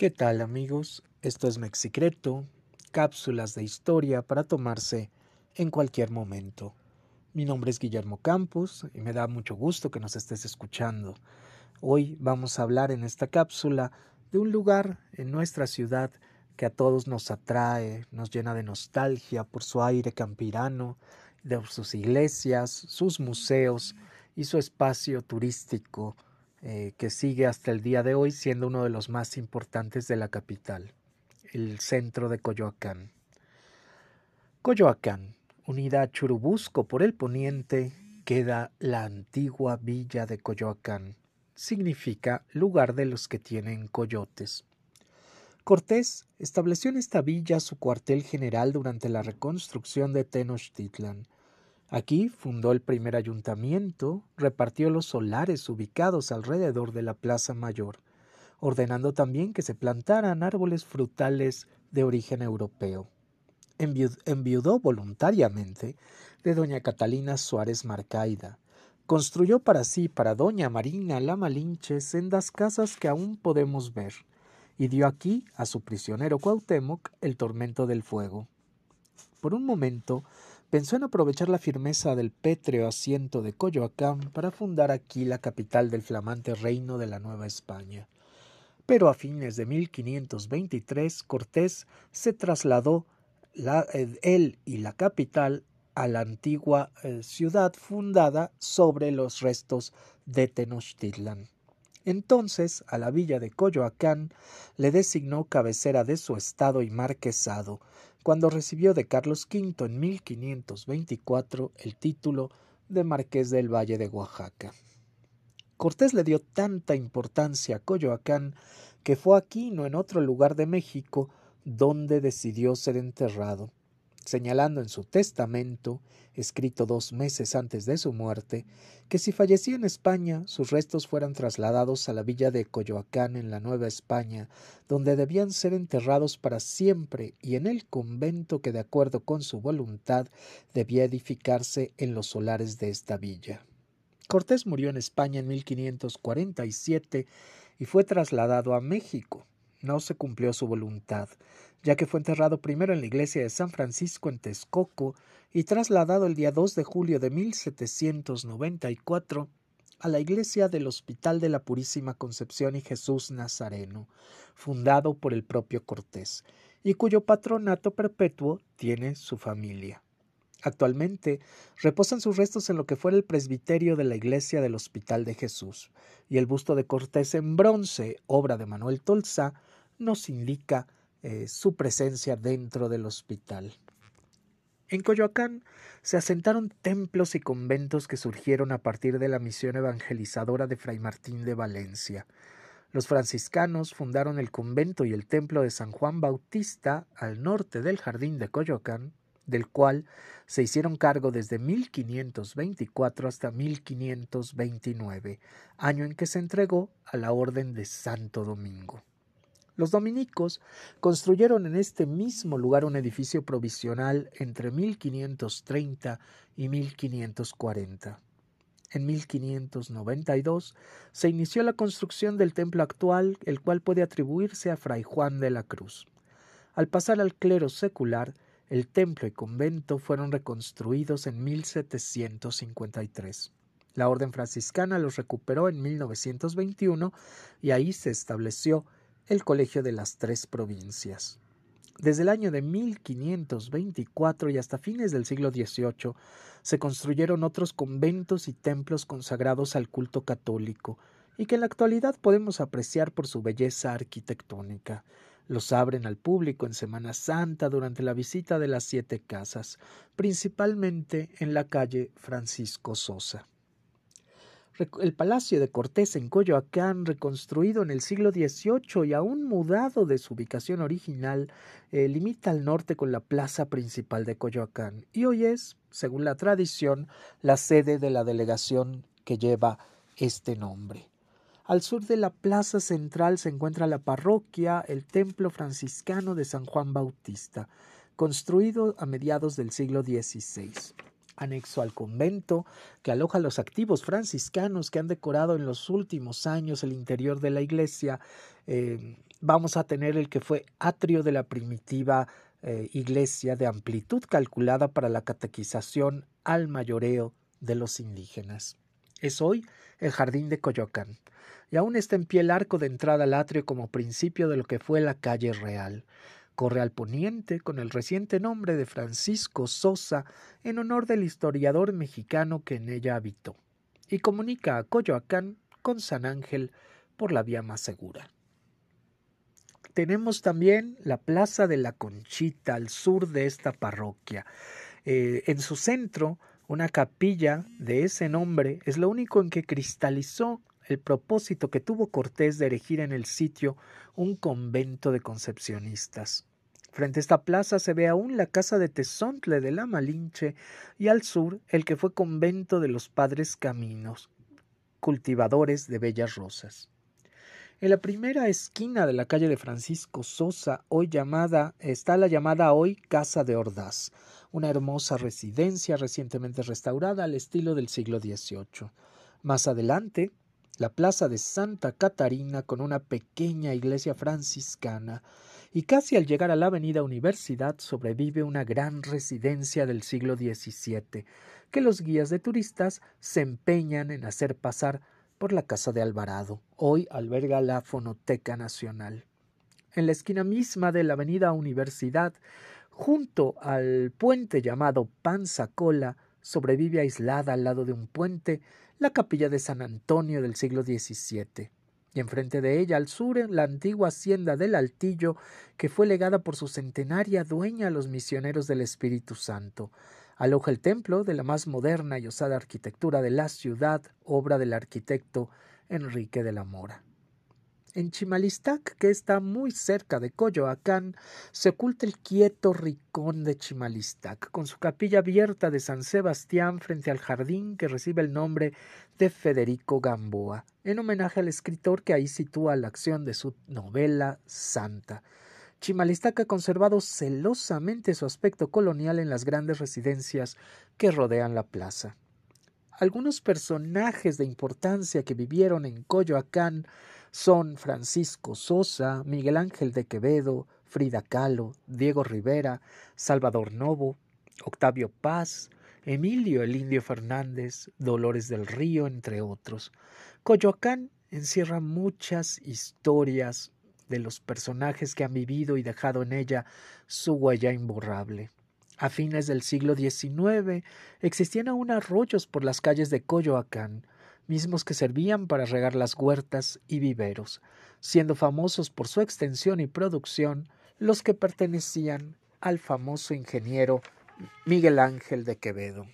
¿Qué tal amigos? Esto es Mexicreto, cápsulas de historia para tomarse en cualquier momento. Mi nombre es Guillermo Campos y me da mucho gusto que nos estés escuchando. Hoy vamos a hablar en esta cápsula de un lugar en nuestra ciudad que a todos nos atrae, nos llena de nostalgia por su aire campirano, de sus iglesias, sus museos y su espacio turístico eh, que sigue hasta el día de hoy siendo uno de los más importantes de la capital, el centro de Coyoacán. Coyoacán, unida a Churubusco por el poniente, queda la antigua villa de Coyoacán. Significa lugar de los que tienen coyotes. Cortés estableció en esta villa su cuartel general durante la reconstrucción de Tenochtitlan, Aquí fundó el primer ayuntamiento, repartió los solares ubicados alrededor de la Plaza Mayor, ordenando también que se plantaran árboles frutales de origen europeo. enviudó voluntariamente de doña Catalina Suárez Marcaida. Construyó para sí, para doña Marina La Malinche, sendas casas que aún podemos ver, y dio aquí a su prisionero Cuauhtémoc el tormento del fuego. Por un momento pensó en aprovechar la firmeza del pétreo asiento de Coyoacán para fundar aquí la capital del flamante reino de la Nueva España. Pero a fines de 1523 Cortés se trasladó eh, él y la capital a la antigua eh, ciudad fundada sobre los restos de Tenochtitlan. Entonces a la villa de Coyoacán le designó cabecera de su estado y marquesado, cuando recibió de Carlos V en 1524 el título de Marqués del Valle de Oaxaca. Cortés le dio tanta importancia a Coyoacán que fue aquí, no en otro lugar de México, donde decidió ser enterrado señalando en su testamento, escrito dos meses antes de su muerte, que si fallecía en España, sus restos fueran trasladados a la villa de Coyoacán en la Nueva España, donde debían ser enterrados para siempre y en el convento que de acuerdo con su voluntad debía edificarse en los solares de esta villa. Cortés murió en España en 1547 y fue trasladado a México. No se cumplió su voluntad ya que fue enterrado primero en la iglesia de San Francisco en Texcoco y trasladado el día 2 de julio de 1794 a la iglesia del Hospital de la Purísima Concepción y Jesús Nazareno, fundado por el propio Cortés, y cuyo patronato perpetuo tiene su familia. Actualmente reposan sus restos en lo que fuera el presbiterio de la iglesia del Hospital de Jesús, y el busto de Cortés en bronce, obra de Manuel Tolsa, nos indica eh, su presencia dentro del hospital. En Coyoacán se asentaron templos y conventos que surgieron a partir de la misión evangelizadora de Fray Martín de Valencia. Los franciscanos fundaron el convento y el templo de San Juan Bautista al norte del jardín de Coyoacán, del cual se hicieron cargo desde 1524 hasta 1529, año en que se entregó a la Orden de Santo Domingo. Los dominicos construyeron en este mismo lugar un edificio provisional entre 1530 y 1540. En 1592 se inició la construcción del templo actual, el cual puede atribuirse a Fray Juan de la Cruz. Al pasar al clero secular, el templo y convento fueron reconstruidos en 1753. La orden franciscana los recuperó en 1921 y ahí se estableció el Colegio de las Tres Provincias. Desde el año de 1524 y hasta fines del siglo XVIII se construyeron otros conventos y templos consagrados al culto católico, y que en la actualidad podemos apreciar por su belleza arquitectónica. Los abren al público en Semana Santa durante la visita de las siete casas, principalmente en la calle Francisco Sosa el Palacio de Cortés en Coyoacán, reconstruido en el siglo XVIII y aún mudado de su ubicación original, eh, limita al norte con la plaza principal de Coyoacán y hoy es, según la tradición, la sede de la delegación que lleva este nombre. Al sur de la plaza central se encuentra la parroquia, el templo franciscano de San Juan Bautista, construido a mediados del siglo XVI anexo al convento, que aloja los activos franciscanos que han decorado en los últimos años el interior de la iglesia, eh, vamos a tener el que fue atrio de la primitiva eh, iglesia de amplitud calculada para la catequización al mayoreo de los indígenas. Es hoy el jardín de Coyoacán, y aún está en pie el arco de entrada al atrio como principio de lo que fue la calle real. Corre al poniente con el reciente nombre de Francisco Sosa en honor del historiador mexicano que en ella habitó, y comunica a Coyoacán con San Ángel por la vía más segura. Tenemos también la Plaza de la Conchita al sur de esta parroquia. Eh, en su centro, una capilla de ese nombre es lo único en que cristalizó el propósito que tuvo Cortés de erigir en el sitio un convento de concepcionistas. Frente a esta plaza se ve aún la casa de Tezontle de la Malinche y al sur el que fue convento de los Padres Caminos, cultivadores de bellas rosas. En la primera esquina de la calle de Francisco Sosa, hoy llamada, está la llamada hoy Casa de Ordaz, una hermosa residencia recientemente restaurada al estilo del siglo XVIII. Más adelante, la plaza de Santa Catarina con una pequeña iglesia franciscana, y casi al llegar a la avenida Universidad sobrevive una gran residencia del siglo XVII, que los guías de turistas se empeñan en hacer pasar por la Casa de Alvarado. Hoy alberga la Fonoteca Nacional. En la esquina misma de la avenida Universidad, junto al puente llamado Panzacola, sobrevive aislada al lado de un puente la capilla de San Antonio del siglo XVII, y enfrente de ella, al sur, la antigua hacienda del Altillo, que fue legada por su centenaria dueña a los misioneros del Espíritu Santo. Aloja el templo de la más moderna y osada arquitectura de la ciudad, obra del arquitecto Enrique de la Mora. En Chimalistac, que está muy cerca de Coyoacán, se oculta el quieto ricón de Chimalistac, con su capilla abierta de San Sebastián frente al jardín que recibe el nombre de Federico Gamboa, en homenaje al escritor que ahí sitúa la acción de su novela Santa. Chimalistac ha conservado celosamente su aspecto colonial en las grandes residencias que rodean la plaza. Algunos personajes de importancia que vivieron en Coyoacán son Francisco Sosa, Miguel Ángel de Quevedo, Frida Kahlo, Diego Rivera, Salvador Novo, Octavio Paz, Emilio el Indio Fernández, Dolores del Río, entre otros. Coyoacán encierra muchas historias de los personajes que han vivido y dejado en ella su huella imborrable. A fines del siglo XIX existían aún arroyos por las calles de Coyoacán, mismos que servían para regar las huertas y viveros, siendo famosos por su extensión y producción los que pertenecían al famoso ingeniero Miguel Ángel de Quevedo.